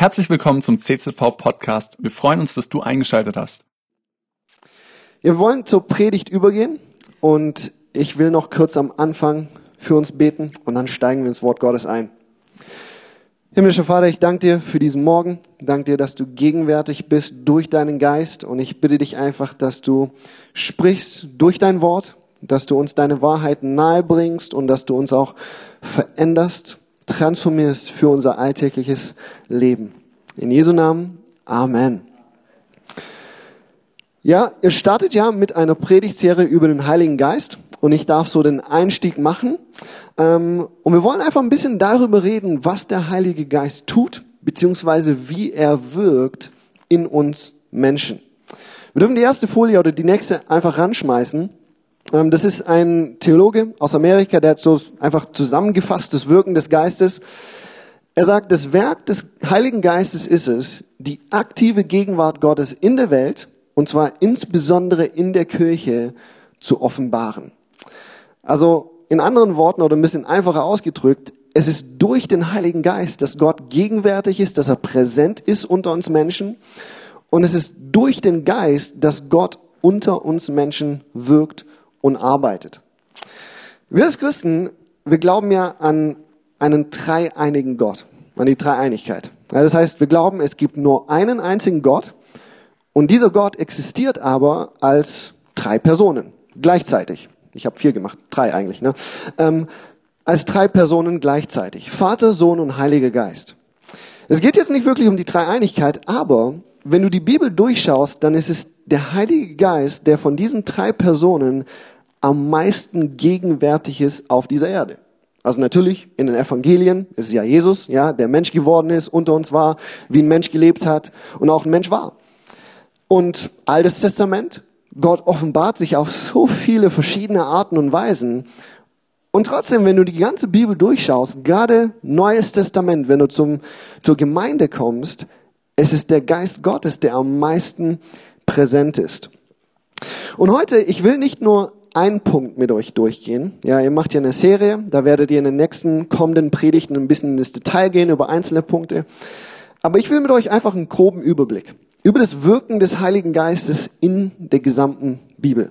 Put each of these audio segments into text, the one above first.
Herzlich willkommen zum CZV Podcast. Wir freuen uns, dass du eingeschaltet hast. Wir wollen zur Predigt übergehen und ich will noch kurz am Anfang für uns beten und dann steigen wir ins Wort Gottes ein. Himmlischer Vater, ich danke dir für diesen Morgen. Ich danke dir, dass du gegenwärtig bist durch deinen Geist und ich bitte dich einfach, dass du sprichst durch dein Wort, dass du uns deine Wahrheiten nahe bringst und dass du uns auch veränderst transformierst für unser alltägliches Leben. In Jesu Namen, Amen. Ja, ihr startet ja mit einer Predigtserie über den Heiligen Geist und ich darf so den Einstieg machen. Ähm, und wir wollen einfach ein bisschen darüber reden, was der Heilige Geist tut, beziehungsweise wie er wirkt in uns Menschen. Wir dürfen die erste Folie oder die nächste einfach ranschmeißen. Ähm, das ist ein Theologe aus Amerika, der hat so einfach zusammengefasst das Wirken des Geistes. Er sagt, das Werk des Heiligen Geistes ist es, die aktive Gegenwart Gottes in der Welt, und zwar insbesondere in der Kirche, zu offenbaren. Also in anderen Worten oder ein bisschen einfacher ausgedrückt, es ist durch den Heiligen Geist, dass Gott gegenwärtig ist, dass er präsent ist unter uns Menschen. Und es ist durch den Geist, dass Gott unter uns Menschen wirkt und arbeitet. Wir als Christen, wir glauben ja an einen dreieinigen Gott, an die Dreieinigkeit. Ja, das heißt, wir glauben, es gibt nur einen einzigen Gott und dieser Gott existiert aber als drei Personen gleichzeitig. Ich habe vier gemacht, drei eigentlich. Ne? Ähm, als drei Personen gleichzeitig. Vater, Sohn und Heiliger Geist. Es geht jetzt nicht wirklich um die Dreieinigkeit, aber wenn du die Bibel durchschaust, dann ist es der Heilige Geist, der von diesen drei Personen am meisten gegenwärtig ist auf dieser Erde. Also natürlich in den Evangelien ist ja Jesus, ja, der Mensch geworden ist, unter uns war, wie ein Mensch gelebt hat und auch ein Mensch war. Und Altes Testament, Gott offenbart sich auf so viele verschiedene Arten und Weisen. Und trotzdem, wenn du die ganze Bibel durchschaust, gerade Neues Testament, wenn du zum, zur Gemeinde kommst, es ist der Geist Gottes, der am meisten präsent ist. Und heute, ich will nicht nur einen Punkt mit euch durchgehen. Ja, ihr macht ja eine Serie, da werdet ihr in den nächsten kommenden Predigten ein bisschen ins Detail gehen über einzelne Punkte. Aber ich will mit euch einfach einen groben Überblick über das Wirken des Heiligen Geistes in der gesamten Bibel.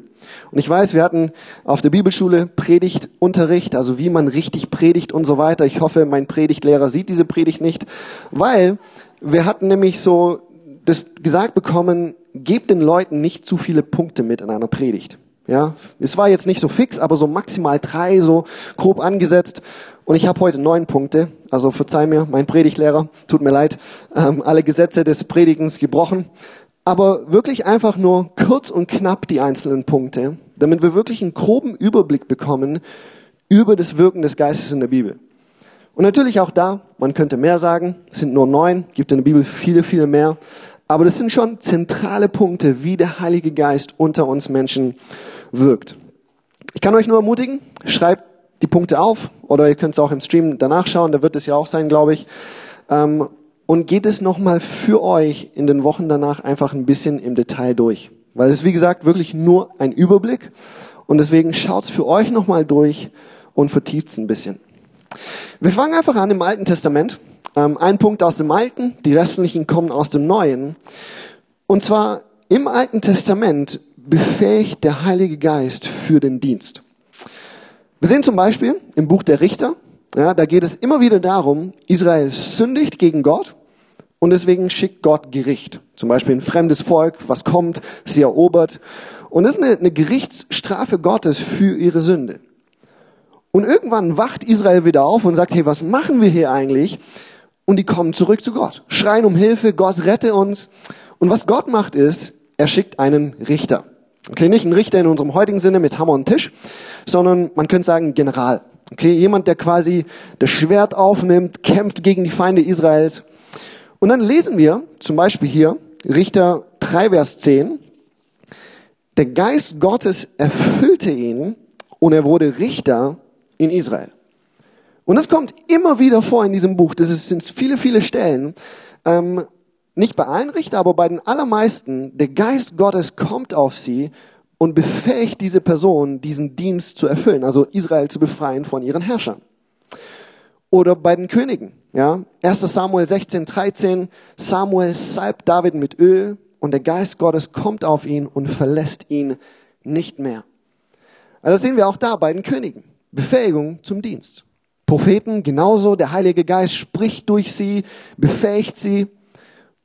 Und ich weiß, wir hatten auf der Bibelschule Predigtunterricht, also wie man richtig predigt und so weiter. Ich hoffe, mein Predigtlehrer sieht diese Predigt nicht, weil wir hatten nämlich so das gesagt bekommen, gebt den Leuten nicht zu viele Punkte mit in einer Predigt. Ja, es war jetzt nicht so fix, aber so maximal drei, so grob angesetzt. Und ich habe heute neun Punkte. Also verzeih mir, mein Predigtlehrer, tut mir leid, ähm, alle Gesetze des Predigens gebrochen. Aber wirklich einfach nur kurz und knapp die einzelnen Punkte, damit wir wirklich einen groben Überblick bekommen über das Wirken des Geistes in der Bibel. Und natürlich auch da, man könnte mehr sagen, es sind nur neun, gibt in der Bibel viele, viele mehr. Aber das sind schon zentrale Punkte, wie der Heilige Geist unter uns Menschen wirkt. Ich kann euch nur ermutigen, schreibt die Punkte auf oder ihr könnt es auch im Stream danach schauen, da wird es ja auch sein, glaube ich. Ähm, und geht es nochmal für euch in den Wochen danach einfach ein bisschen im Detail durch. Weil es, wie gesagt, wirklich nur ein Überblick. Und deswegen schaut es für euch nochmal durch und vertieft es ein bisschen. Wir fangen einfach an im Alten Testament. Ähm, ein Punkt aus dem Alten, die restlichen kommen aus dem Neuen. Und zwar im Alten Testament befähigt der Heilige Geist für den Dienst. Wir sehen zum Beispiel im Buch der Richter, ja, da geht es immer wieder darum, Israel sündigt gegen Gott und deswegen schickt Gott Gericht. Zum Beispiel ein fremdes Volk, was kommt, sie erobert. Und das ist eine, eine Gerichtsstrafe Gottes für ihre Sünde. Und irgendwann wacht Israel wieder auf und sagt, hey, was machen wir hier eigentlich? Und die kommen zurück zu Gott, schreien um Hilfe, Gott rette uns. Und was Gott macht ist, er schickt einen Richter. Okay, nicht ein Richter in unserem heutigen Sinne mit Hammer und Tisch, sondern man könnte sagen General. Okay, jemand, der quasi das Schwert aufnimmt, kämpft gegen die Feinde Israels. Und dann lesen wir zum Beispiel hier Richter 3, Vers 10. Der Geist Gottes erfüllte ihn und er wurde Richter in Israel. Und das kommt immer wieder vor in diesem Buch. Das sind viele, viele Stellen. Ähm, nicht bei allen Richtern, aber bei den allermeisten, der Geist Gottes kommt auf sie und befähigt diese Person, diesen Dienst zu erfüllen, also Israel zu befreien von ihren Herrschern. Oder bei den Königen. Ja, 1. Samuel 16, 13. Samuel salbt David mit Öl und der Geist Gottes kommt auf ihn und verlässt ihn nicht mehr. Also das sehen wir auch da bei den Königen. Befähigung zum Dienst. Propheten genauso, der Heilige Geist spricht durch sie, befähigt sie.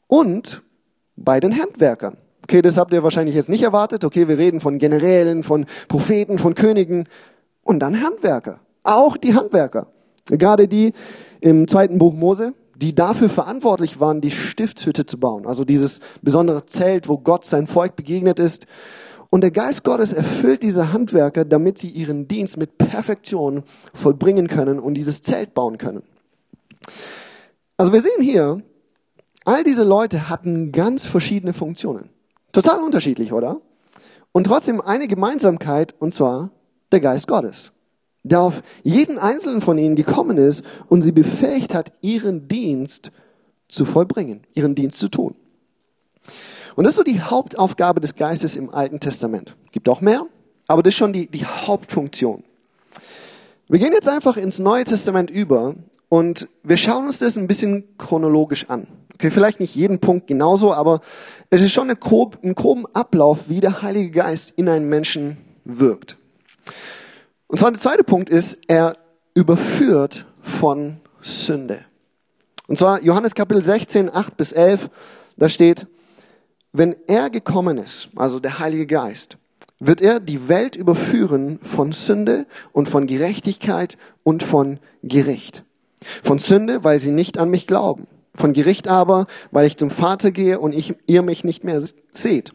Und bei den Handwerkern. Okay, das habt ihr wahrscheinlich jetzt nicht erwartet. Okay, wir reden von Generälen, von Propheten, von Königen und dann Handwerker. Auch die Handwerker. Gerade die im zweiten Buch Mose, die dafür verantwortlich waren, die Stiftshütte zu bauen. Also dieses besondere Zelt, wo Gott sein Volk begegnet ist. Und der Geist Gottes erfüllt diese Handwerker, damit sie ihren Dienst mit Perfektion vollbringen können und dieses Zelt bauen können. Also wir sehen hier, all diese Leute hatten ganz verschiedene Funktionen. Total unterschiedlich, oder? Und trotzdem eine Gemeinsamkeit, und zwar der Geist Gottes, der auf jeden einzelnen von ihnen gekommen ist und sie befähigt hat, ihren Dienst zu vollbringen, ihren Dienst zu tun. Und das ist so die Hauptaufgabe des Geistes im Alten Testament. Gibt auch mehr, aber das ist schon die, die Hauptfunktion. Wir gehen jetzt einfach ins Neue Testament über und wir schauen uns das ein bisschen chronologisch an. Okay, vielleicht nicht jeden Punkt genauso, aber es ist schon eine grob, ein groben Ablauf, wie der Heilige Geist in einen Menschen wirkt. Und zwar der zweite Punkt ist, er überführt von Sünde. Und zwar Johannes Kapitel 16, 8 bis 11, da steht, wenn er gekommen ist, also der Heilige Geist, wird er die Welt überführen von Sünde und von Gerechtigkeit und von Gericht. Von Sünde, weil sie nicht an mich glauben. Von Gericht aber, weil ich zum Vater gehe und ich, ihr mich nicht mehr seht.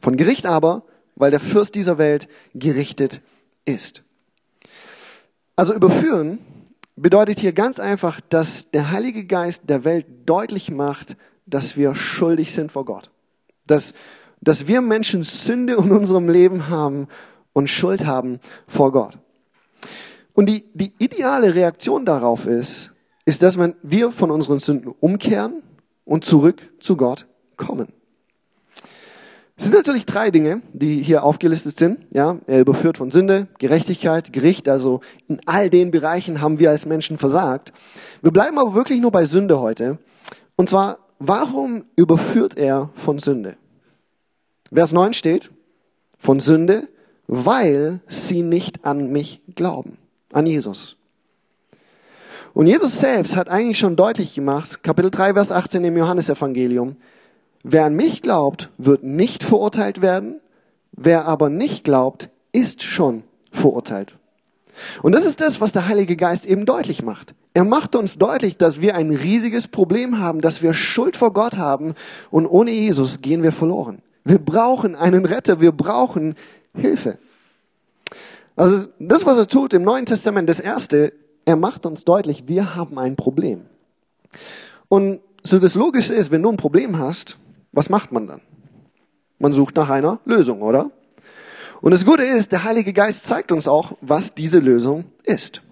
Von Gericht aber, weil der Fürst dieser Welt gerichtet ist. Also überführen bedeutet hier ganz einfach, dass der Heilige Geist der Welt deutlich macht, dass wir schuldig sind vor Gott. Dass, dass wir Menschen Sünde in unserem Leben haben und Schuld haben vor Gott. Und die, die ideale Reaktion darauf ist, ist, dass wir von unseren Sünden umkehren und zurück zu Gott kommen. Es sind natürlich drei Dinge, die hier aufgelistet sind. Ja, er überführt von Sünde, Gerechtigkeit, Gericht. Also in all den Bereichen haben wir als Menschen versagt. Wir bleiben aber wirklich nur bei Sünde heute. Und zwar, warum überführt er von Sünde? Vers 9 steht, von Sünde, weil sie nicht an mich glauben, an Jesus. Und Jesus selbst hat eigentlich schon deutlich gemacht, Kapitel 3, Vers 18 im Johannesevangelium, Wer an mich glaubt, wird nicht verurteilt werden. Wer aber nicht glaubt, ist schon verurteilt. Und das ist das, was der Heilige Geist eben deutlich macht. Er macht uns deutlich, dass wir ein riesiges Problem haben, dass wir Schuld vor Gott haben und ohne Jesus gehen wir verloren. Wir brauchen einen Retter, wir brauchen Hilfe. Also das, was er tut im Neuen Testament, das Erste, er macht uns deutlich, wir haben ein Problem. Und so das Logische ist, wenn du ein Problem hast, was macht man dann? Man sucht nach einer Lösung, oder? Und das Gute ist, der Heilige Geist zeigt uns auch, was diese Lösung ist.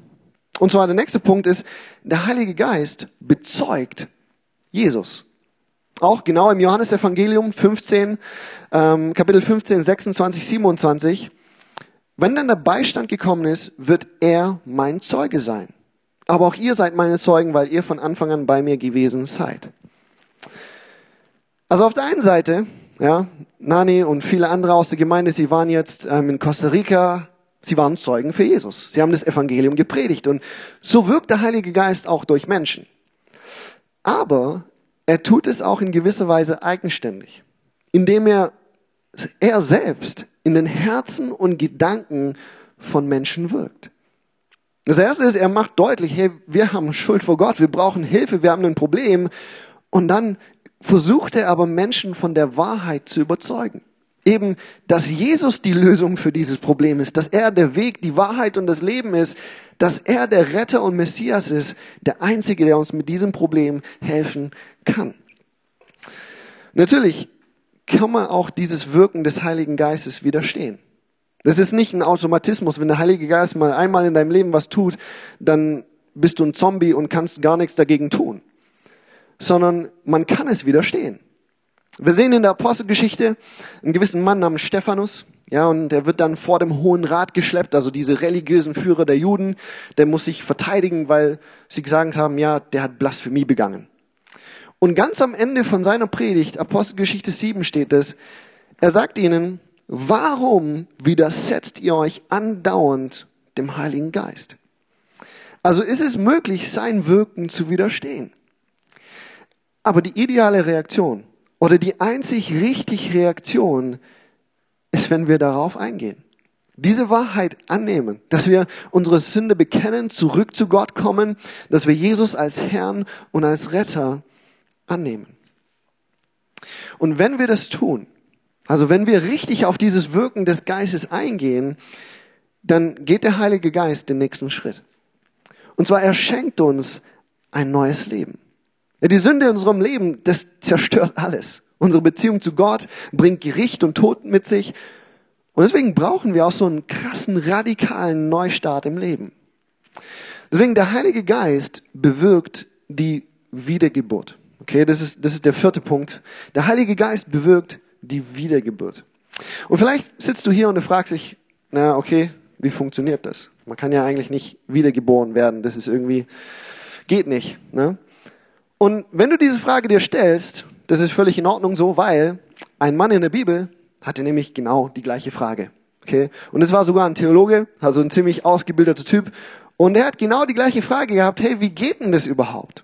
Und zwar der nächste Punkt ist, der Heilige Geist bezeugt Jesus. Auch genau im Johannesevangelium 15, ähm, Kapitel 15, 26, 27. Wenn dann der Beistand gekommen ist, wird er mein Zeuge sein. Aber auch ihr seid meine Zeugen, weil ihr von Anfang an bei mir gewesen seid. Also auf der einen Seite, ja, Nani und viele andere aus der Gemeinde, sie waren jetzt ähm, in Costa Rica, sie waren Zeugen für Jesus. Sie haben das Evangelium gepredigt und so wirkt der Heilige Geist auch durch Menschen. Aber er tut es auch in gewisser Weise eigenständig, indem er er selbst in den Herzen und Gedanken von Menschen wirkt. Das erste ist, er macht deutlich, hey, wir haben Schuld vor Gott, wir brauchen Hilfe, wir haben ein Problem. Und dann versucht er aber Menschen von der Wahrheit zu überzeugen. Eben, dass Jesus die Lösung für dieses Problem ist, dass er der Weg, die Wahrheit und das Leben ist, dass er der Retter und Messias ist, der Einzige, der uns mit diesem Problem helfen kann. Natürlich kann man auch dieses Wirken des Heiligen Geistes widerstehen. Das ist nicht ein Automatismus. Wenn der Heilige Geist mal einmal in deinem Leben was tut, dann bist du ein Zombie und kannst gar nichts dagegen tun sondern man kann es widerstehen. Wir sehen in der Apostelgeschichte einen gewissen Mann namens Stephanus. Ja, und er wird dann vor dem Hohen Rat geschleppt, also diese religiösen Führer der Juden, der muss sich verteidigen, weil sie gesagt haben, ja, der hat Blasphemie begangen. Und ganz am Ende von seiner Predigt, Apostelgeschichte 7 steht es, er sagt ihnen, warum widersetzt ihr euch andauernd dem Heiligen Geist? Also ist es möglich, sein Wirken zu widerstehen. Aber die ideale Reaktion oder die einzig richtig Reaktion ist, wenn wir darauf eingehen. Diese Wahrheit annehmen, dass wir unsere Sünde bekennen, zurück zu Gott kommen, dass wir Jesus als Herrn und als Retter annehmen. Und wenn wir das tun, also wenn wir richtig auf dieses Wirken des Geistes eingehen, dann geht der Heilige Geist den nächsten Schritt. Und zwar er schenkt uns ein neues Leben. Die Sünde in unserem Leben, das zerstört alles. Unsere Beziehung zu Gott bringt Gericht und Tod mit sich. Und deswegen brauchen wir auch so einen krassen, radikalen Neustart im Leben. Deswegen der Heilige Geist bewirkt die Wiedergeburt. Okay, das ist, das ist der vierte Punkt. Der Heilige Geist bewirkt die Wiedergeburt. Und vielleicht sitzt du hier und du fragst dich, na, okay, wie funktioniert das? Man kann ja eigentlich nicht wiedergeboren werden. Das ist irgendwie, geht nicht. Ne? Und wenn du diese Frage dir stellst, das ist völlig in Ordnung so, weil ein Mann in der Bibel hatte nämlich genau die gleiche Frage. Okay? Und es war sogar ein Theologe, also ein ziemlich ausgebildeter Typ. Und er hat genau die gleiche Frage gehabt, hey, wie geht denn das überhaupt?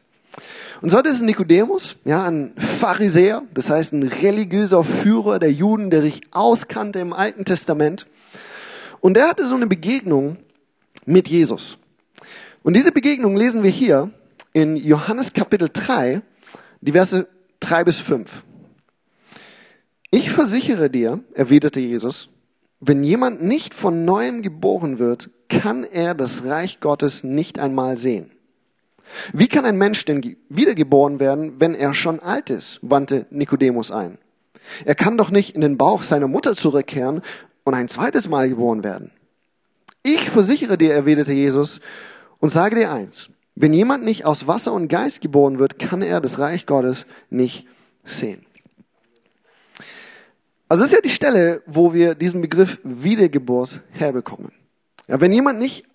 Und so hat es Nikodemus, ja, ein Pharisäer, das heißt ein religiöser Führer der Juden, der sich auskannte im Alten Testament. Und der hatte so eine Begegnung mit Jesus. Und diese Begegnung lesen wir hier in Johannes Kapitel 3, die Verse 3 bis 5. Ich versichere dir, erwiderte Jesus, wenn jemand nicht von neuem geboren wird, kann er das Reich Gottes nicht einmal sehen. Wie kann ein Mensch denn wiedergeboren werden, wenn er schon alt ist? wandte Nikodemus ein. Er kann doch nicht in den Bauch seiner Mutter zurückkehren und ein zweites Mal geboren werden. Ich versichere dir, erwiderte Jesus, und sage dir eins, wenn jemand nicht aus Wasser und Geist geboren wird, kann er das Reich Gottes nicht sehen. Also das ist ja die Stelle, wo wir diesen Begriff Wiedergeburt herbekommen. Ja, wenn jemand nicht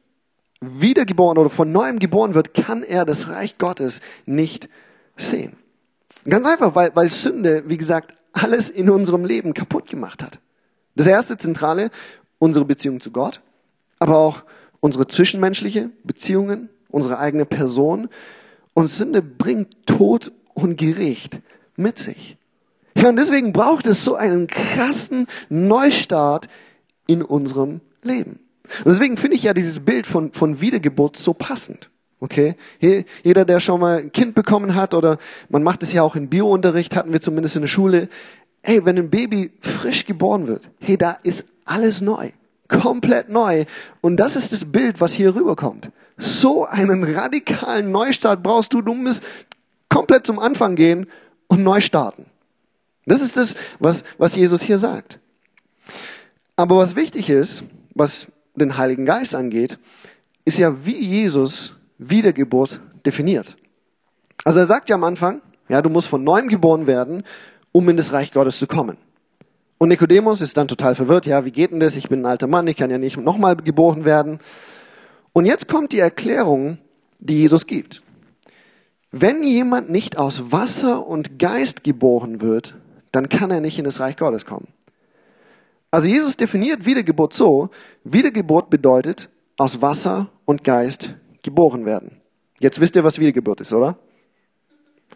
wiedergeboren oder von neuem geboren wird, kann er das Reich Gottes nicht sehen. Ganz einfach, weil, weil Sünde, wie gesagt, alles in unserem Leben kaputt gemacht hat. Das erste Zentrale, unsere Beziehung zu Gott, aber auch unsere zwischenmenschliche Beziehungen, unsere eigene Person. Und Sünde bringt Tod und Gericht mit sich. Ja, und deswegen braucht es so einen krassen Neustart in unserem Leben. Und deswegen finde ich ja dieses Bild von, von Wiedergeburt so passend. Okay? Jeder, der schon mal ein Kind bekommen hat oder man macht es ja auch in Biounterricht, hatten wir zumindest in der Schule. Hey, wenn ein Baby frisch geboren wird, hey, da ist alles neu. Komplett neu. Und das ist das Bild, was hier rüberkommt. So einen radikalen Neustart brauchst du. Du musst komplett zum Anfang gehen und neu starten. Das ist das, was, was Jesus hier sagt. Aber was wichtig ist, was den Heiligen Geist angeht, ist ja, wie Jesus Wiedergeburt definiert. Also er sagt ja am Anfang, ja, du musst von neuem geboren werden, um in das Reich Gottes zu kommen. Und Nikodemus ist dann total verwirrt, ja, wie geht denn das? Ich bin ein alter Mann, ich kann ja nicht nochmal geboren werden. Und jetzt kommt die Erklärung, die Jesus gibt. Wenn jemand nicht aus Wasser und Geist geboren wird, dann kann er nicht in das Reich Gottes kommen. Also Jesus definiert Wiedergeburt so, Wiedergeburt bedeutet aus Wasser und Geist geboren werden. Jetzt wisst ihr, was Wiedergeburt ist, oder?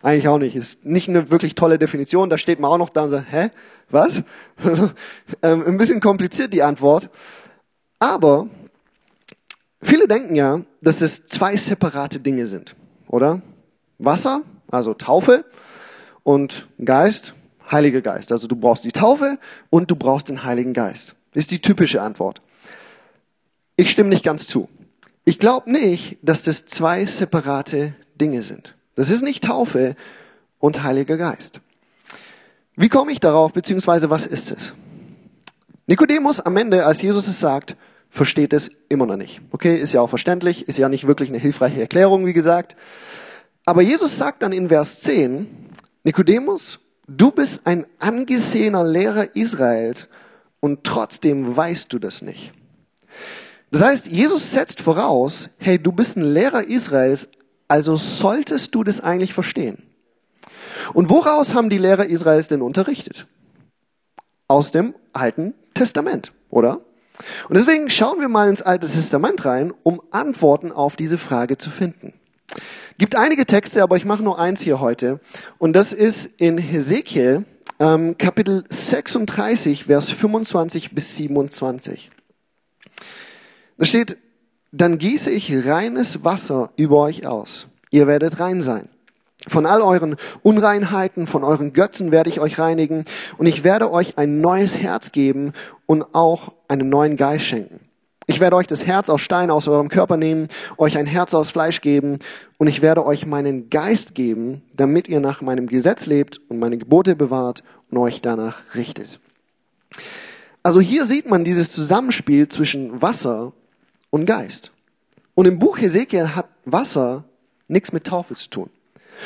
Eigentlich auch nicht. Ist nicht eine wirklich tolle Definition. Da steht man auch noch da und sagt, hä? Was? ähm, ein bisschen kompliziert die Antwort. Aber viele denken ja, dass es zwei separate Dinge sind, oder? Wasser, also Taufe, und Geist, Heiliger Geist. Also du brauchst die Taufe und du brauchst den Heiligen Geist. Ist die typische Antwort. Ich stimme nicht ganz zu. Ich glaube nicht, dass das zwei separate Dinge sind. Das ist nicht Taufe und Heiliger Geist. Wie komme ich darauf, beziehungsweise was ist es? Nikodemus am Ende, als Jesus es sagt, versteht es immer noch nicht. Okay, ist ja auch verständlich, ist ja nicht wirklich eine hilfreiche Erklärung, wie gesagt. Aber Jesus sagt dann in Vers 10, Nikodemus, Du bist ein angesehener Lehrer Israels und trotzdem weißt du das nicht. Das heißt, Jesus setzt voraus, hey, du bist ein Lehrer Israels, also solltest du das eigentlich verstehen. Und woraus haben die Lehrer Israels denn unterrichtet? Aus dem Alten Testament, oder? Und deswegen schauen wir mal ins Alte Testament rein, um Antworten auf diese Frage zu finden. Gibt einige Texte, aber ich mache nur eins hier heute. Und das ist in Hesekiel ähm, Kapitel 36, Vers 25 bis 27. Da steht, dann gieße ich reines Wasser über euch aus. Ihr werdet rein sein. Von all euren Unreinheiten, von euren Götzen werde ich euch reinigen und ich werde euch ein neues Herz geben und auch einen neuen Geist schenken. Ich werde euch das Herz aus Stein aus eurem Körper nehmen, euch ein Herz aus Fleisch geben und ich werde euch meinen Geist geben, damit ihr nach meinem Gesetz lebt und meine Gebote bewahrt und euch danach richtet. Also hier sieht man dieses Zusammenspiel zwischen Wasser und Geist. Und im Buch Hesekiel hat Wasser nichts mit Taufe zu tun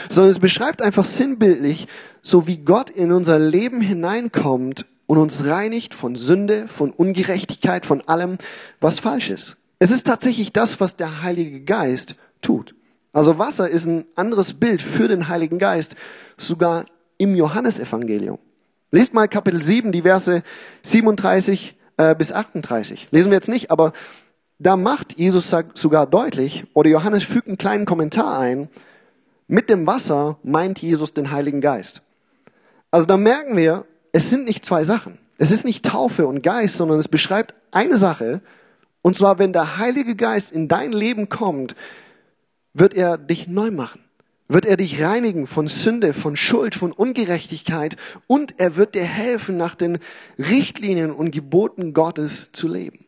sondern es beschreibt einfach sinnbildlich, so wie Gott in unser Leben hineinkommt und uns reinigt von Sünde, von Ungerechtigkeit, von allem, was falsch ist. Es ist tatsächlich das, was der Heilige Geist tut. Also Wasser ist ein anderes Bild für den Heiligen Geist, sogar im Johannesevangelium. Lest mal Kapitel 7, die Verse 37 äh, bis 38. Lesen wir jetzt nicht, aber da macht Jesus sogar deutlich, oder Johannes fügt einen kleinen Kommentar ein, mit dem Wasser meint Jesus den Heiligen Geist. Also da merken wir, es sind nicht zwei Sachen. Es ist nicht Taufe und Geist, sondern es beschreibt eine Sache. Und zwar, wenn der Heilige Geist in dein Leben kommt, wird er dich neu machen. Wird er dich reinigen von Sünde, von Schuld, von Ungerechtigkeit und er wird dir helfen, nach den Richtlinien und Geboten Gottes zu leben.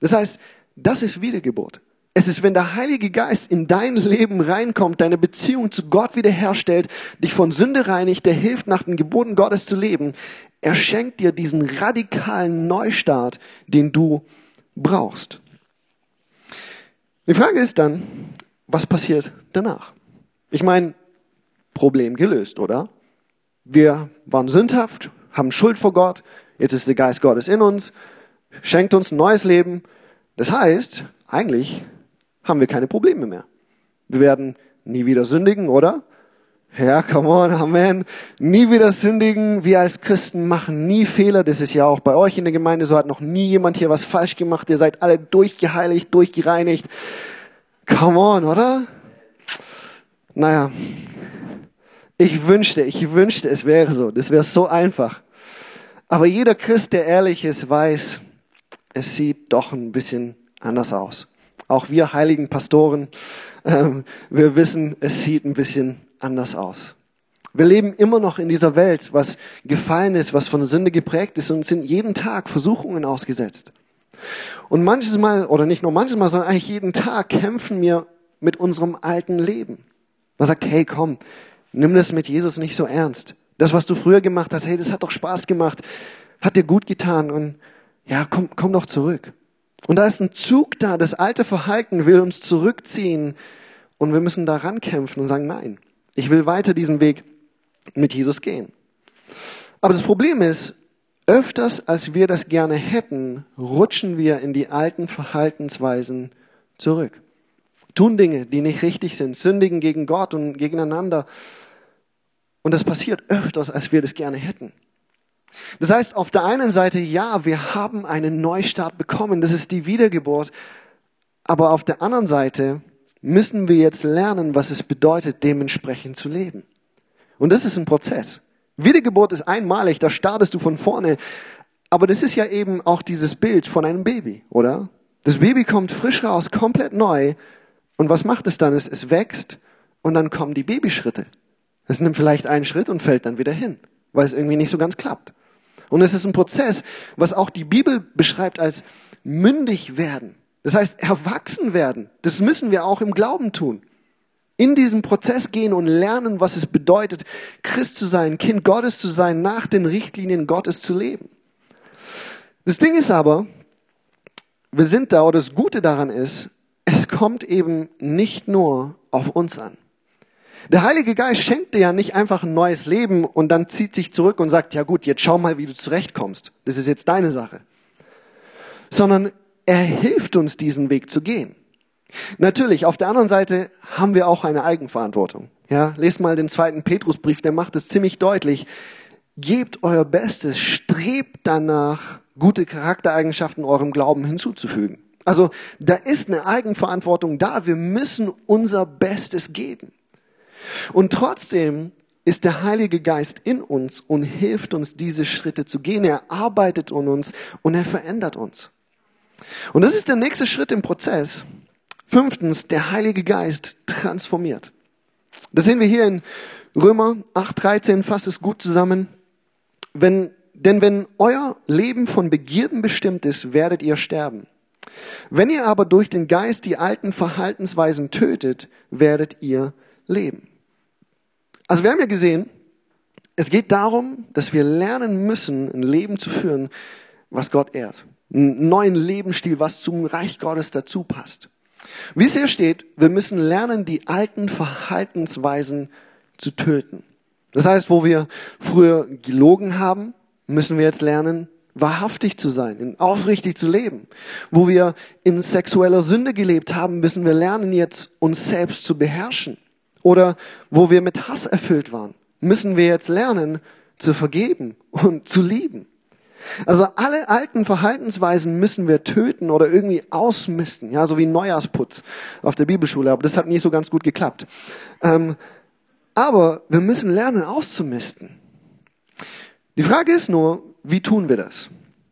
Das heißt, das ist Wiedergeburt. Es ist, wenn der Heilige Geist in dein Leben reinkommt, deine Beziehung zu Gott wiederherstellt, dich von Sünde reinigt, der hilft, nach den Geboten Gottes zu leben. Er schenkt dir diesen radikalen Neustart, den du brauchst. Die Frage ist dann, was passiert danach? Ich meine, Problem gelöst, oder? Wir waren sündhaft, haben Schuld vor Gott, jetzt ist der Geist Gottes in uns, schenkt uns ein neues Leben. Das heißt, eigentlich haben wir keine Probleme mehr. Wir werden nie wieder sündigen, oder? Ja, come on, Amen. Nie wieder sündigen. Wir als Christen machen nie Fehler. Das ist ja auch bei euch in der Gemeinde so. Hat noch nie jemand hier was falsch gemacht. Ihr seid alle durchgeheiligt, durchgereinigt. Come on, oder? Naja. Ich wünschte, ich wünschte, es wäre so. Das wäre so einfach. Aber jeder Christ, der ehrlich ist, weiß, es sieht doch ein bisschen anders aus. Auch wir heiligen Pastoren, ähm, wir wissen, es sieht ein bisschen anders aus. Wir leben immer noch in dieser Welt, was gefallen ist, was von Sünde geprägt ist und sind jeden Tag Versuchungen ausgesetzt. Und manches Mal, oder nicht nur manches Mal, sondern eigentlich jeden Tag kämpfen wir mit unserem alten Leben. Man sagt, hey, komm, nimm das mit Jesus nicht so ernst. Das, was du früher gemacht hast, hey, das hat doch Spaß gemacht, hat dir gut getan und ja, komm, komm doch zurück. Und da ist ein Zug da, das alte Verhalten will uns zurückziehen und wir müssen daran kämpfen und sagen, nein, ich will weiter diesen Weg mit Jesus gehen. Aber das Problem ist, öfters als wir das gerne hätten, rutschen wir in die alten Verhaltensweisen zurück. Tun Dinge, die nicht richtig sind, sündigen gegen Gott und gegeneinander. Und das passiert öfters, als wir das gerne hätten. Das heißt, auf der einen Seite, ja, wir haben einen Neustart bekommen, das ist die Wiedergeburt. Aber auf der anderen Seite müssen wir jetzt lernen, was es bedeutet, dementsprechend zu leben. Und das ist ein Prozess. Wiedergeburt ist einmalig, da startest du von vorne. Aber das ist ja eben auch dieses Bild von einem Baby, oder? Das Baby kommt frisch raus, komplett neu. Und was macht es dann? Es, es wächst und dann kommen die Babyschritte. Es nimmt vielleicht einen Schritt und fällt dann wieder hin, weil es irgendwie nicht so ganz klappt. Und es ist ein Prozess, was auch die Bibel beschreibt als mündig werden. Das heißt, erwachsen werden. Das müssen wir auch im Glauben tun. In diesem Prozess gehen und lernen, was es bedeutet, Christ zu sein, Kind Gottes zu sein, nach den Richtlinien Gottes zu leben. Das Ding ist aber, wir sind da, oder das Gute daran ist, es kommt eben nicht nur auf uns an. Der Heilige Geist schenkt dir ja nicht einfach ein neues Leben und dann zieht sich zurück und sagt, ja gut, jetzt schau mal, wie du zurechtkommst. Das ist jetzt deine Sache. sondern er hilft uns, diesen Weg zu gehen. Natürlich, auf der anderen Seite haben wir auch eine Eigenverantwortung. Ja, lest mal den zweiten Petrusbrief, der macht es ziemlich deutlich. Gebt euer Bestes, strebt danach, gute Charaktereigenschaften eurem Glauben hinzuzufügen. Also da ist eine Eigenverantwortung da. Wir müssen unser Bestes geben. Und trotzdem ist der Heilige Geist in uns und hilft uns, diese Schritte zu gehen. Er arbeitet in uns und er verändert uns. Und das ist der nächste Schritt im Prozess. Fünftens, der Heilige Geist transformiert. Das sehen wir hier in Römer 8.13, fasst es gut zusammen. Wenn, denn wenn euer Leben von Begierden bestimmt ist, werdet ihr sterben. Wenn ihr aber durch den Geist die alten Verhaltensweisen tötet, werdet ihr leben. Also wir haben ja gesehen, es geht darum, dass wir lernen müssen, ein Leben zu führen, was Gott ehrt. Einen neuen Lebensstil, was zum Reich Gottes dazu passt. Wie es hier steht, wir müssen lernen, die alten Verhaltensweisen zu töten. Das heißt, wo wir früher gelogen haben, müssen wir jetzt lernen, wahrhaftig zu sein, aufrichtig zu leben. Wo wir in sexueller Sünde gelebt haben, müssen wir lernen, jetzt uns selbst zu beherrschen. Oder wo wir mit Hass erfüllt waren, müssen wir jetzt lernen, zu vergeben und zu lieben. Also alle alten Verhaltensweisen müssen wir töten oder irgendwie ausmisten, ja, so wie Neujahrsputz auf der Bibelschule, aber das hat nicht so ganz gut geklappt. Ähm, aber wir müssen lernen auszumisten. Die Frage ist nur, wie tun wir das?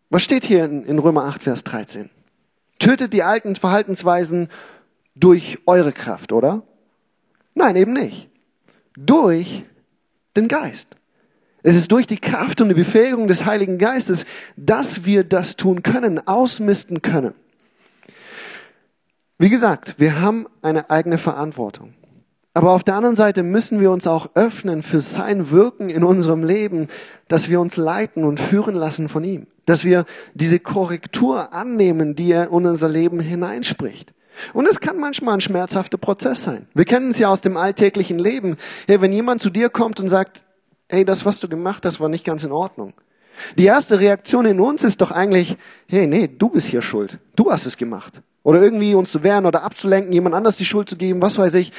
Was steht hier in, in Römer 8, Vers 13? Tötet die alten Verhaltensweisen durch eure Kraft, oder? Nein, eben nicht. Durch den Geist. Es ist durch die Kraft und die Befähigung des Heiligen Geistes, dass wir das tun können, ausmisten können. Wie gesagt, wir haben eine eigene Verantwortung. Aber auf der anderen Seite müssen wir uns auch öffnen für sein Wirken in unserem Leben, dass wir uns leiten und führen lassen von ihm. Dass wir diese Korrektur annehmen, die er in unser Leben hineinspricht. Und es kann manchmal ein schmerzhafter Prozess sein. Wir kennen es ja aus dem alltäglichen Leben. Hey, wenn jemand zu dir kommt und sagt, hey, das, was du gemacht hast, war nicht ganz in Ordnung. Die erste Reaktion in uns ist doch eigentlich, hey, nee, du bist hier schuld. Du hast es gemacht. Oder irgendwie uns zu wehren oder abzulenken, jemand anders die Schuld zu geben, was weiß ich.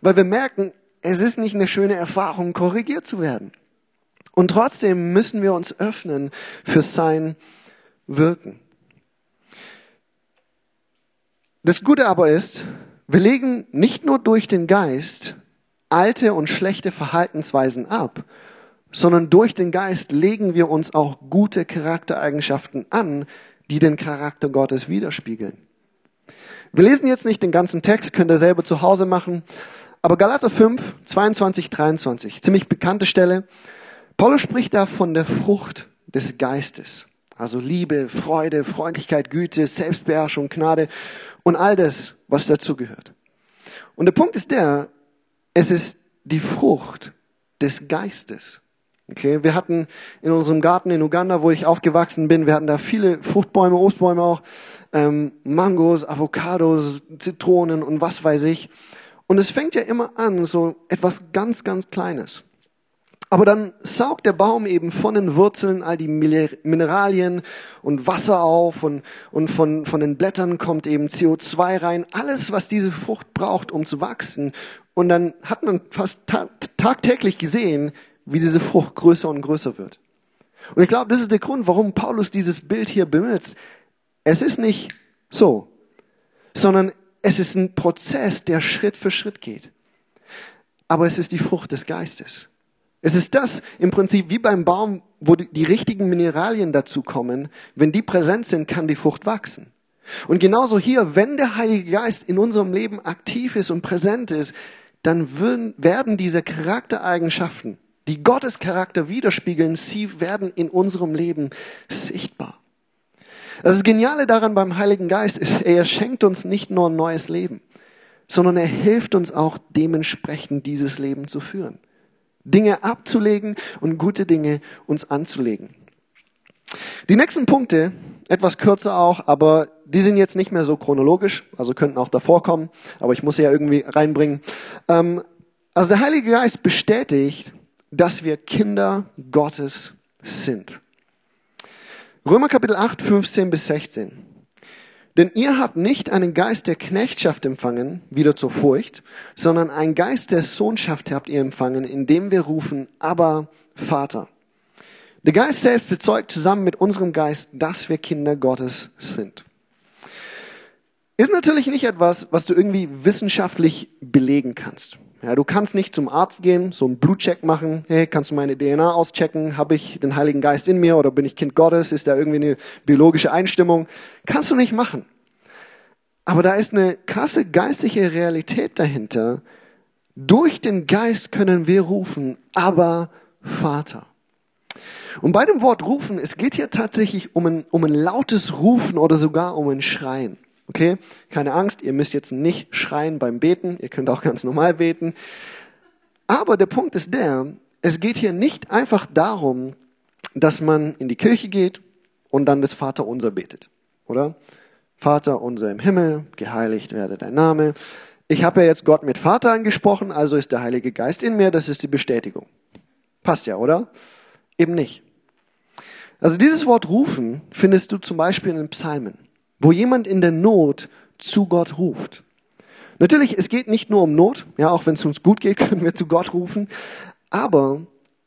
Weil wir merken, es ist nicht eine schöne Erfahrung, korrigiert zu werden. Und trotzdem müssen wir uns öffnen für sein Wirken. Das Gute aber ist, wir legen nicht nur durch den Geist alte und schlechte Verhaltensweisen ab, sondern durch den Geist legen wir uns auch gute Charaktereigenschaften an, die den Charakter Gottes widerspiegeln. Wir lesen jetzt nicht den ganzen Text, könnt ihr selber zu Hause machen, aber Galater 5, 22, 23, ziemlich bekannte Stelle. Paulus spricht da von der Frucht des Geistes. Also Liebe, Freude, Freundlichkeit, Güte, Selbstbeherrschung, Gnade und all das, was dazugehört. Und der Punkt ist der, es ist die Frucht des Geistes. Okay, wir hatten in unserem Garten in Uganda, wo ich aufgewachsen bin, wir hatten da viele Fruchtbäume, Obstbäume auch, ähm, Mangos, Avocados, Zitronen und was weiß ich. Und es fängt ja immer an, so etwas ganz, ganz Kleines. Aber dann saugt der Baum eben von den Wurzeln all die Mineralien und Wasser auf und, und von, von den Blättern kommt eben CO2 rein. Alles, was diese Frucht braucht, um zu wachsen. Und dann hat man fast tagtäglich gesehen, wie diese Frucht größer und größer wird. Und ich glaube, das ist der Grund, warum Paulus dieses Bild hier benutzt. Es ist nicht so, sondern es ist ein Prozess, der Schritt für Schritt geht. Aber es ist die Frucht des Geistes. Es ist das im Prinzip wie beim Baum, wo die, richtigen Mineralien dazu kommen. Wenn die präsent sind, kann die Frucht wachsen. Und genauso hier, wenn der Heilige Geist in unserem Leben aktiv ist und präsent ist, dann werden diese Charaktereigenschaften, die Gottes Charakter widerspiegeln, sie werden in unserem Leben sichtbar. Das Geniale daran beim Heiligen Geist ist, er schenkt uns nicht nur ein neues Leben, sondern er hilft uns auch dementsprechend dieses Leben zu führen. Dinge abzulegen und gute Dinge uns anzulegen. Die nächsten Punkte, etwas kürzer auch, aber die sind jetzt nicht mehr so chronologisch, also könnten auch davor kommen, aber ich muss sie ja irgendwie reinbringen. Ähm, also der Heilige Geist bestätigt, dass wir Kinder Gottes sind. Römer Kapitel 8, 15 bis 16. Denn ihr habt nicht einen Geist der Knechtschaft empfangen, wieder zur Furcht, sondern einen Geist der Sohnschaft habt ihr empfangen, indem wir rufen, aber Vater. Der Geist selbst bezeugt zusammen mit unserem Geist, dass wir Kinder Gottes sind. Ist natürlich nicht etwas, was du irgendwie wissenschaftlich belegen kannst. Ja, du kannst nicht zum Arzt gehen, so einen Blutcheck machen. Hey, kannst du meine DNA auschecken? Habe ich den Heiligen Geist in mir oder bin ich Kind Gottes? Ist da irgendwie eine biologische Einstimmung? Kannst du nicht machen. Aber da ist eine krasse geistliche Realität dahinter. Durch den Geist können wir rufen, aber Vater. Und bei dem Wort rufen, es geht hier tatsächlich um ein, um ein lautes Rufen oder sogar um ein Schreien. Okay? Keine Angst, ihr müsst jetzt nicht schreien beim Beten, ihr könnt auch ganz normal beten. Aber der Punkt ist der, es geht hier nicht einfach darum, dass man in die Kirche geht und dann das Vaterunser betet, oder? Vater unser im Himmel, geheiligt werde dein Name. Ich habe ja jetzt Gott mit Vater angesprochen, also ist der Heilige Geist in mir, das ist die Bestätigung. Passt ja, oder? Eben nicht. Also dieses Wort rufen findest du zum Beispiel in den Psalmen wo jemand in der Not zu Gott ruft. Natürlich, es geht nicht nur um Not, ja, auch wenn es uns gut geht, können wir zu Gott rufen, aber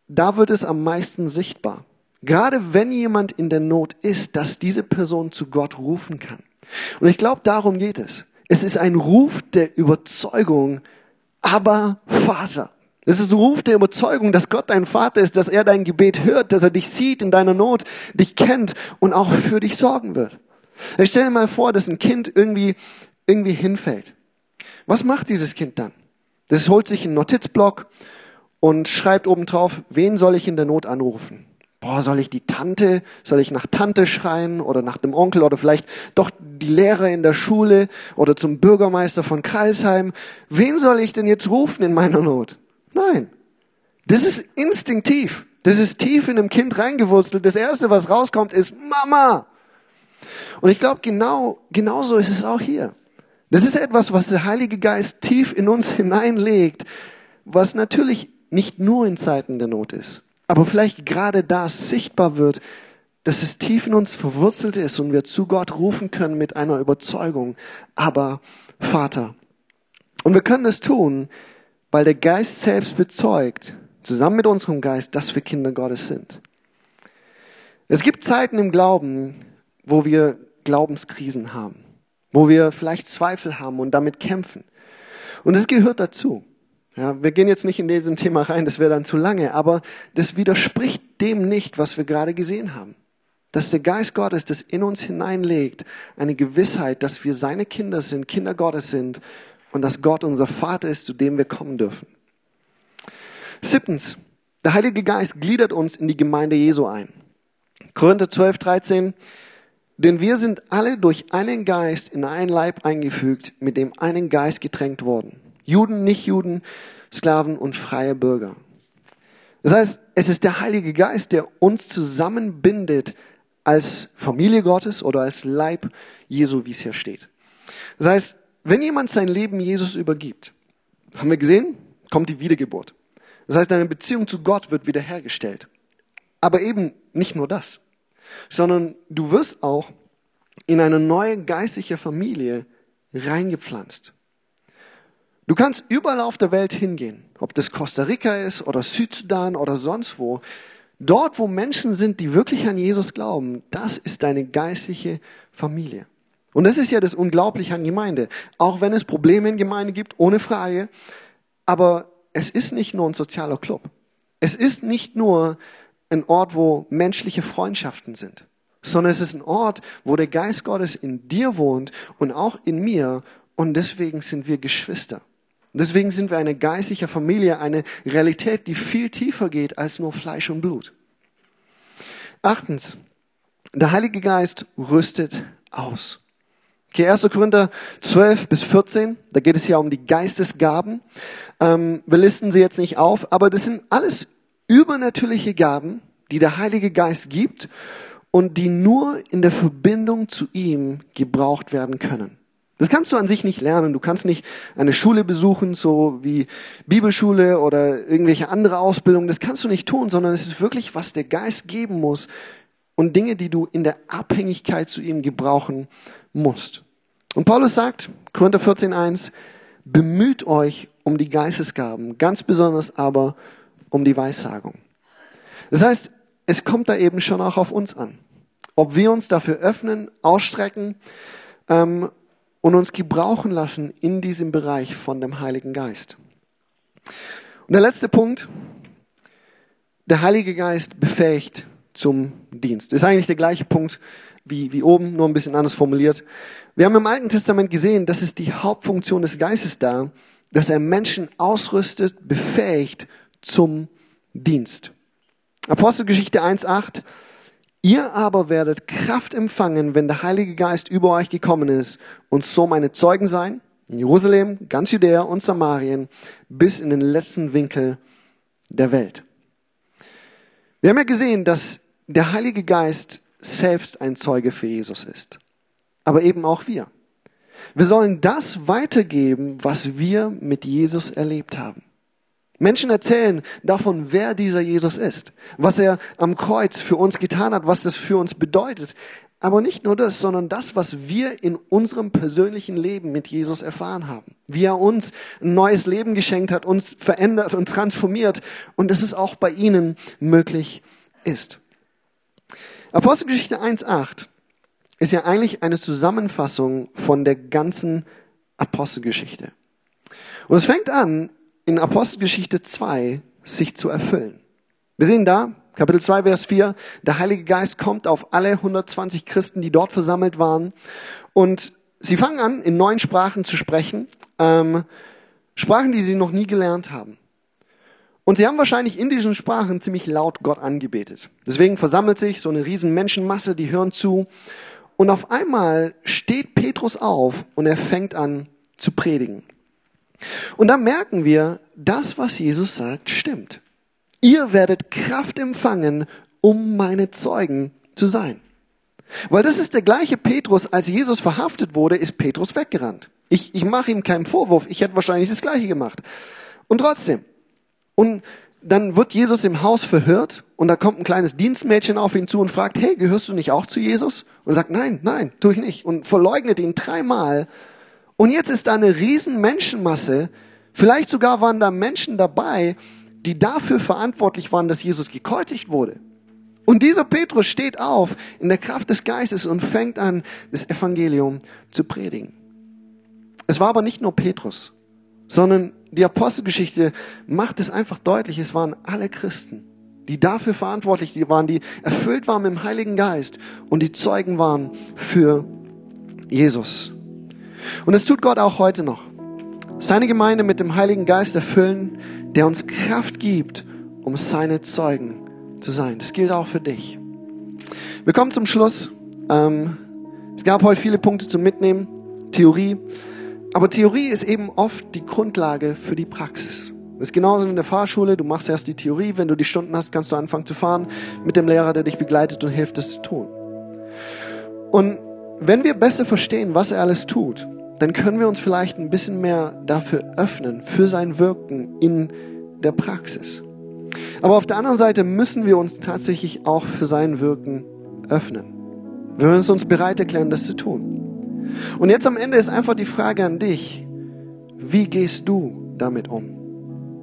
da wird es am meisten sichtbar. Gerade wenn jemand in der Not ist, dass diese Person zu Gott rufen kann. Und ich glaube, darum geht es. Es ist ein Ruf der Überzeugung, aber Vater. Es ist ein Ruf der Überzeugung, dass Gott dein Vater ist, dass er dein Gebet hört, dass er dich sieht in deiner Not, dich kennt und auch für dich sorgen wird. Ich stelle mir mal vor, dass ein Kind irgendwie, irgendwie hinfällt. Was macht dieses Kind dann? Das holt sich einen Notizblock und schreibt oben drauf, wen soll ich in der Not anrufen? Boah, soll ich die Tante, soll ich nach Tante schreien oder nach dem Onkel oder vielleicht doch die Lehrer in der Schule oder zum Bürgermeister von Karlsheim? Wen soll ich denn jetzt rufen in meiner Not? Nein. Das ist instinktiv. Das ist tief in einem Kind reingewurzelt. Das erste, was rauskommt, ist Mama. Und ich glaube, genau, genauso ist es auch hier. Das ist etwas, was der Heilige Geist tief in uns hineinlegt, was natürlich nicht nur in Zeiten der Not ist, aber vielleicht gerade da sichtbar wird, dass es tief in uns verwurzelt ist und wir zu Gott rufen können mit einer Überzeugung, aber Vater. Und wir können es tun, weil der Geist selbst bezeugt, zusammen mit unserem Geist, dass wir Kinder Gottes sind. Es gibt Zeiten im Glauben, wo wir Glaubenskrisen haben, wo wir vielleicht Zweifel haben und damit kämpfen. Und es gehört dazu. Ja, wir gehen jetzt nicht in diesem Thema rein, das wäre dann zu lange, aber das widerspricht dem nicht, was wir gerade gesehen haben. Dass der Geist Gottes das in uns hineinlegt, eine Gewissheit, dass wir seine Kinder sind, Kinder Gottes sind und dass Gott unser Vater ist, zu dem wir kommen dürfen. Siebtens, der Heilige Geist gliedert uns in die Gemeinde Jesu ein. Korinther 12, 13, denn wir sind alle durch einen Geist in einen Leib eingefügt, mit dem einen Geist getränkt worden. Juden, Nichtjuden, Sklaven und freie Bürger. Das heißt, es ist der Heilige Geist, der uns zusammenbindet als Familie Gottes oder als Leib Jesu, wie es hier steht. Das heißt, wenn jemand sein Leben Jesus übergibt, haben wir gesehen, kommt die Wiedergeburt. Das heißt, deine Beziehung zu Gott wird wiederhergestellt. Aber eben nicht nur das sondern du wirst auch in eine neue geistliche Familie reingepflanzt. Du kannst überall auf der Welt hingehen, ob das Costa Rica ist oder Südsudan oder sonst wo. Dort, wo Menschen sind, die wirklich an Jesus glauben, das ist deine geistliche Familie. Und das ist ja das Unglaubliche an Gemeinde. Auch wenn es Probleme in Gemeinde gibt, ohne Frage. Aber es ist nicht nur ein sozialer Club. Es ist nicht nur ein Ort, wo menschliche Freundschaften sind, sondern es ist ein Ort, wo der Geist Gottes in dir wohnt und auch in mir und deswegen sind wir Geschwister. deswegen sind wir eine geistliche Familie, eine Realität, die viel tiefer geht als nur Fleisch und Blut. Achtens, der Heilige Geist rüstet aus. Okay, 1. Korinther 12 bis 14, da geht es ja um die Geistesgaben. Ähm, wir listen sie jetzt nicht auf, aber das sind alles übernatürliche Gaben, die der Heilige Geist gibt und die nur in der Verbindung zu ihm gebraucht werden können. Das kannst du an sich nicht lernen. Du kannst nicht eine Schule besuchen, so wie Bibelschule oder irgendwelche andere Ausbildung. Das kannst du nicht tun, sondern es ist wirklich, was der Geist geben muss und Dinge, die du in der Abhängigkeit zu ihm gebrauchen musst. Und Paulus sagt, Korinther 14.1, bemüht euch um die Geistesgaben, ganz besonders aber um die Weissagung. Das heißt, es kommt da eben schon auch auf uns an. Ob wir uns dafür öffnen, ausstrecken ähm, und uns gebrauchen lassen in diesem Bereich von dem Heiligen Geist. Und der letzte Punkt, der Heilige Geist befähigt zum Dienst. Ist eigentlich der gleiche Punkt wie, wie oben, nur ein bisschen anders formuliert. Wir haben im Alten Testament gesehen, das ist die Hauptfunktion des Geistes da, dass er Menschen ausrüstet, befähigt zum Dienst. Apostelgeschichte 1.8 Ihr aber werdet Kraft empfangen, wenn der Heilige Geist über euch gekommen ist und so meine Zeugen sein, in Jerusalem, ganz Judäa und Samarien, bis in den letzten Winkel der Welt. Wir haben ja gesehen, dass der Heilige Geist selbst ein Zeuge für Jesus ist, aber eben auch wir. Wir sollen das weitergeben, was wir mit Jesus erlebt haben. Menschen erzählen davon, wer dieser Jesus ist, was er am Kreuz für uns getan hat, was das für uns bedeutet. Aber nicht nur das, sondern das, was wir in unserem persönlichen Leben mit Jesus erfahren haben. Wie er uns ein neues Leben geschenkt hat, uns verändert und transformiert und dass es auch bei ihnen möglich ist. Apostelgeschichte 1.8 ist ja eigentlich eine Zusammenfassung von der ganzen Apostelgeschichte. Und es fängt an in Apostelgeschichte 2 sich zu erfüllen. Wir sehen da, Kapitel 2, Vers 4, der Heilige Geist kommt auf alle 120 Christen, die dort versammelt waren. Und sie fangen an, in neuen Sprachen zu sprechen, ähm, Sprachen, die sie noch nie gelernt haben. Und sie haben wahrscheinlich in diesen Sprachen ziemlich laut Gott angebetet. Deswegen versammelt sich so eine riesen Menschenmasse, die hören zu. Und auf einmal steht Petrus auf und er fängt an zu predigen. Und dann merken wir, das, was Jesus sagt, stimmt. Ihr werdet Kraft empfangen, um meine Zeugen zu sein. Weil das ist der gleiche Petrus, als Jesus verhaftet wurde, ist Petrus weggerannt. Ich, ich mache ihm keinen Vorwurf, ich hätte wahrscheinlich das gleiche gemacht. Und trotzdem. Und dann wird Jesus im Haus verhört und da kommt ein kleines Dienstmädchen auf ihn zu und fragt, hey, gehörst du nicht auch zu Jesus? Und sagt, nein, nein, tue ich nicht. Und verleugnet ihn dreimal und jetzt ist da eine riesen Menschenmasse. Vielleicht sogar waren da Menschen dabei, die dafür verantwortlich waren, dass Jesus gekreuzigt wurde. Und dieser Petrus steht auf in der Kraft des Geistes und fängt an, das Evangelium zu predigen. Es war aber nicht nur Petrus, sondern die Apostelgeschichte macht es einfach deutlich, es waren alle Christen, die dafür verantwortlich waren, die erfüllt waren mit dem Heiligen Geist und die Zeugen waren für Jesus. Und es tut Gott auch heute noch. Seine Gemeinde mit dem Heiligen Geist erfüllen, der uns Kraft gibt, um seine Zeugen zu sein. Das gilt auch für dich. Wir kommen zum Schluss. Ähm, es gab heute viele Punkte zum Mitnehmen. Theorie. Aber Theorie ist eben oft die Grundlage für die Praxis. Das ist genauso in der Fahrschule. Du machst erst die Theorie. Wenn du die Stunden hast, kannst du anfangen zu fahren mit dem Lehrer, der dich begleitet und hilft, das zu tun. Und wenn wir besser verstehen, was er alles tut, dann können wir uns vielleicht ein bisschen mehr dafür öffnen, für sein Wirken in der Praxis. Aber auf der anderen Seite müssen wir uns tatsächlich auch für sein Wirken öffnen. Wir müssen uns bereit erklären, das zu tun. Und jetzt am Ende ist einfach die Frage an dich, wie gehst du damit um?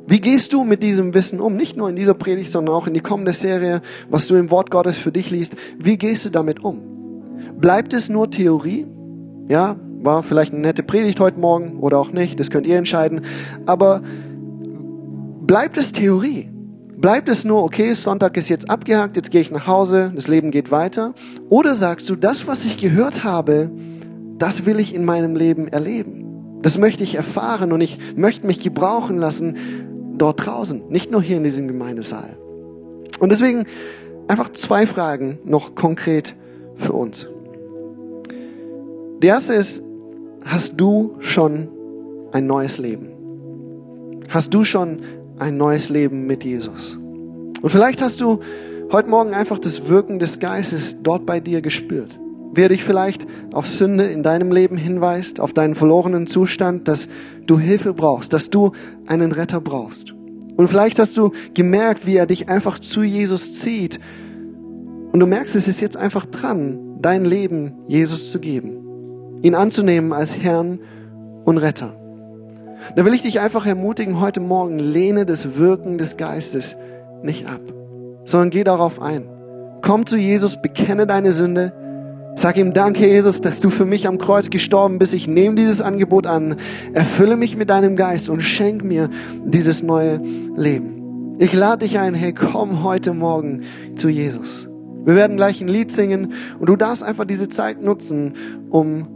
Wie gehst du mit diesem Wissen um? Nicht nur in dieser Predigt, sondern auch in die kommende Serie, was du im Wort Gottes für dich liest. Wie gehst du damit um? Bleibt es nur Theorie? Ja, war vielleicht eine nette Predigt heute Morgen oder auch nicht, das könnt ihr entscheiden. Aber bleibt es Theorie? Bleibt es nur, okay, Sonntag ist jetzt abgehakt, jetzt gehe ich nach Hause, das Leben geht weiter? Oder sagst du, das, was ich gehört habe, das will ich in meinem Leben erleben? Das möchte ich erfahren und ich möchte mich gebrauchen lassen dort draußen, nicht nur hier in diesem Gemeindesaal. Und deswegen einfach zwei Fragen noch konkret für uns. Die erste ist, hast du schon ein neues Leben? Hast du schon ein neues Leben mit Jesus? Und vielleicht hast du heute Morgen einfach das Wirken des Geistes dort bei dir gespürt. Wie er dich vielleicht auf Sünde in deinem Leben hinweist, auf deinen verlorenen Zustand, dass du Hilfe brauchst, dass du einen Retter brauchst. Und vielleicht hast du gemerkt, wie er dich einfach zu Jesus zieht. Und du merkst, es ist jetzt einfach dran, dein Leben Jesus zu geben. Ihn anzunehmen als Herrn und Retter. Da will ich dich einfach ermutigen, heute Morgen lehne das Wirken des Geistes nicht ab, sondern geh darauf ein. Komm zu Jesus, bekenne deine Sünde, sag ihm Danke, Jesus, dass du für mich am Kreuz gestorben bist. Ich nehme dieses Angebot an, erfülle mich mit deinem Geist und schenk mir dieses neue Leben. Ich lade dich ein, hey, komm heute Morgen zu Jesus. Wir werden gleich ein Lied singen und du darfst einfach diese Zeit nutzen, um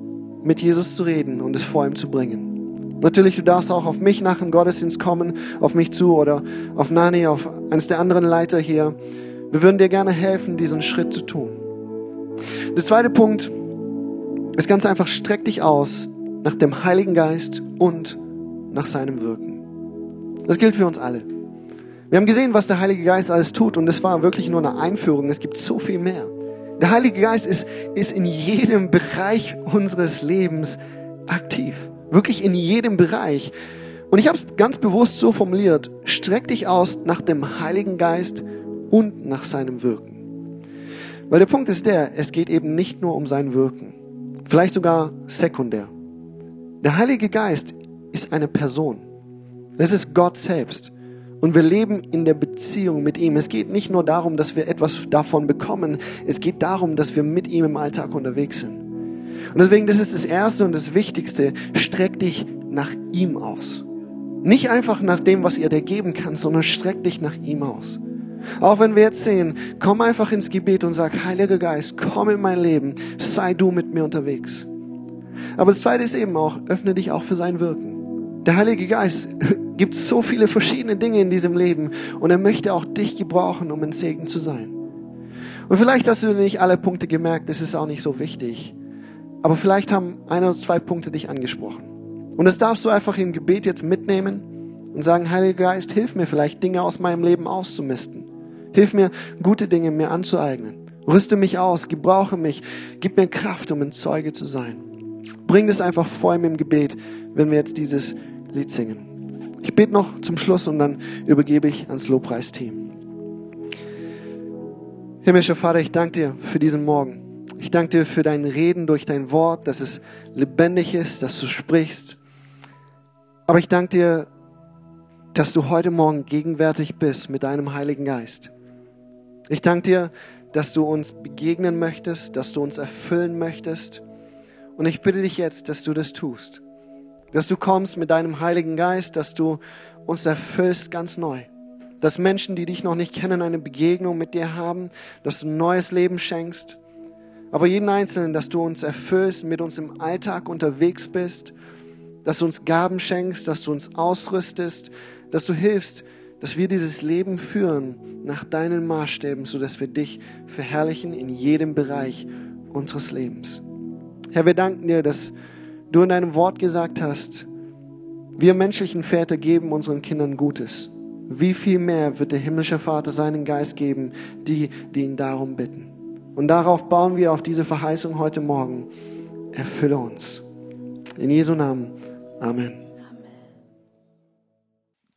mit Jesus zu reden und es vor ihm zu bringen. Natürlich, du darfst auch auf mich nach dem Gottesdienst kommen, auf mich zu oder auf Nani, auf eines der anderen Leiter hier. Wir würden dir gerne helfen, diesen Schritt zu tun. Der zweite Punkt ist ganz einfach, streck dich aus nach dem Heiligen Geist und nach seinem Wirken. Das gilt für uns alle. Wir haben gesehen, was der Heilige Geist alles tut und das war wirklich nur eine Einführung. Es gibt so viel mehr. Der Heilige Geist ist, ist in jedem Bereich unseres Lebens aktiv. Wirklich in jedem Bereich. Und ich habe es ganz bewusst so formuliert, streck dich aus nach dem Heiligen Geist und nach seinem Wirken. Weil der Punkt ist der, es geht eben nicht nur um sein Wirken, vielleicht sogar sekundär. Der Heilige Geist ist eine Person. Das ist Gott selbst. Und wir leben in der Beziehung mit ihm. Es geht nicht nur darum, dass wir etwas davon bekommen. Es geht darum, dass wir mit ihm im Alltag unterwegs sind. Und deswegen, das ist das Erste und das Wichtigste. Streck dich nach ihm aus. Nicht einfach nach dem, was ihr dir geben kann, sondern streck dich nach ihm aus. Auch wenn wir jetzt sehen, komm einfach ins Gebet und sag, Heiliger Geist, komm in mein Leben, sei du mit mir unterwegs. Aber das Zweite ist eben auch, öffne dich auch für sein Wirken. Der Heilige Geist gibt so viele verschiedene Dinge in diesem Leben und er möchte auch dich gebrauchen, um ein Segen zu sein. Und vielleicht hast du nicht alle Punkte gemerkt, das ist auch nicht so wichtig. Aber vielleicht haben ein oder zwei Punkte dich angesprochen. Und das darfst du einfach im Gebet jetzt mitnehmen und sagen, Heiliger Geist, hilf mir vielleicht Dinge aus meinem Leben auszumisten. Hilf mir, gute Dinge mir anzueignen. Rüste mich aus, gebrauche mich, gib mir Kraft, um ein Zeuge zu sein. Bring das einfach vor ihm im Gebet, wenn wir jetzt dieses Lied singen. Ich bete noch zum Schluss und dann übergebe ich ans Lobpreisteam. Himmlischer Vater, ich danke dir für diesen Morgen. Ich danke dir für dein Reden durch dein Wort, dass es lebendig ist, dass du sprichst. Aber ich danke dir, dass du heute Morgen gegenwärtig bist mit deinem Heiligen Geist. Ich danke dir, dass du uns begegnen möchtest, dass du uns erfüllen möchtest. Und ich bitte dich jetzt, dass du das tust. Dass du kommst mit deinem Heiligen Geist, dass du uns erfüllst ganz neu. Dass Menschen, die dich noch nicht kennen, eine Begegnung mit dir haben, dass du ein neues Leben schenkst. Aber jeden Einzelnen, dass du uns erfüllst, mit uns im Alltag unterwegs bist, dass du uns Gaben schenkst, dass du uns ausrüstest, dass du hilfst, dass wir dieses Leben führen nach deinen Maßstäben, sodass wir dich verherrlichen in jedem Bereich unseres Lebens. Herr, wir danken dir, dass du in deinem Wort gesagt hast, wir menschlichen Väter geben unseren Kindern Gutes. Wie viel mehr wird der himmlische Vater seinen Geist geben, die, die ihn darum bitten? Und darauf bauen wir auf diese Verheißung heute Morgen. Erfülle uns. In Jesu Namen. Amen.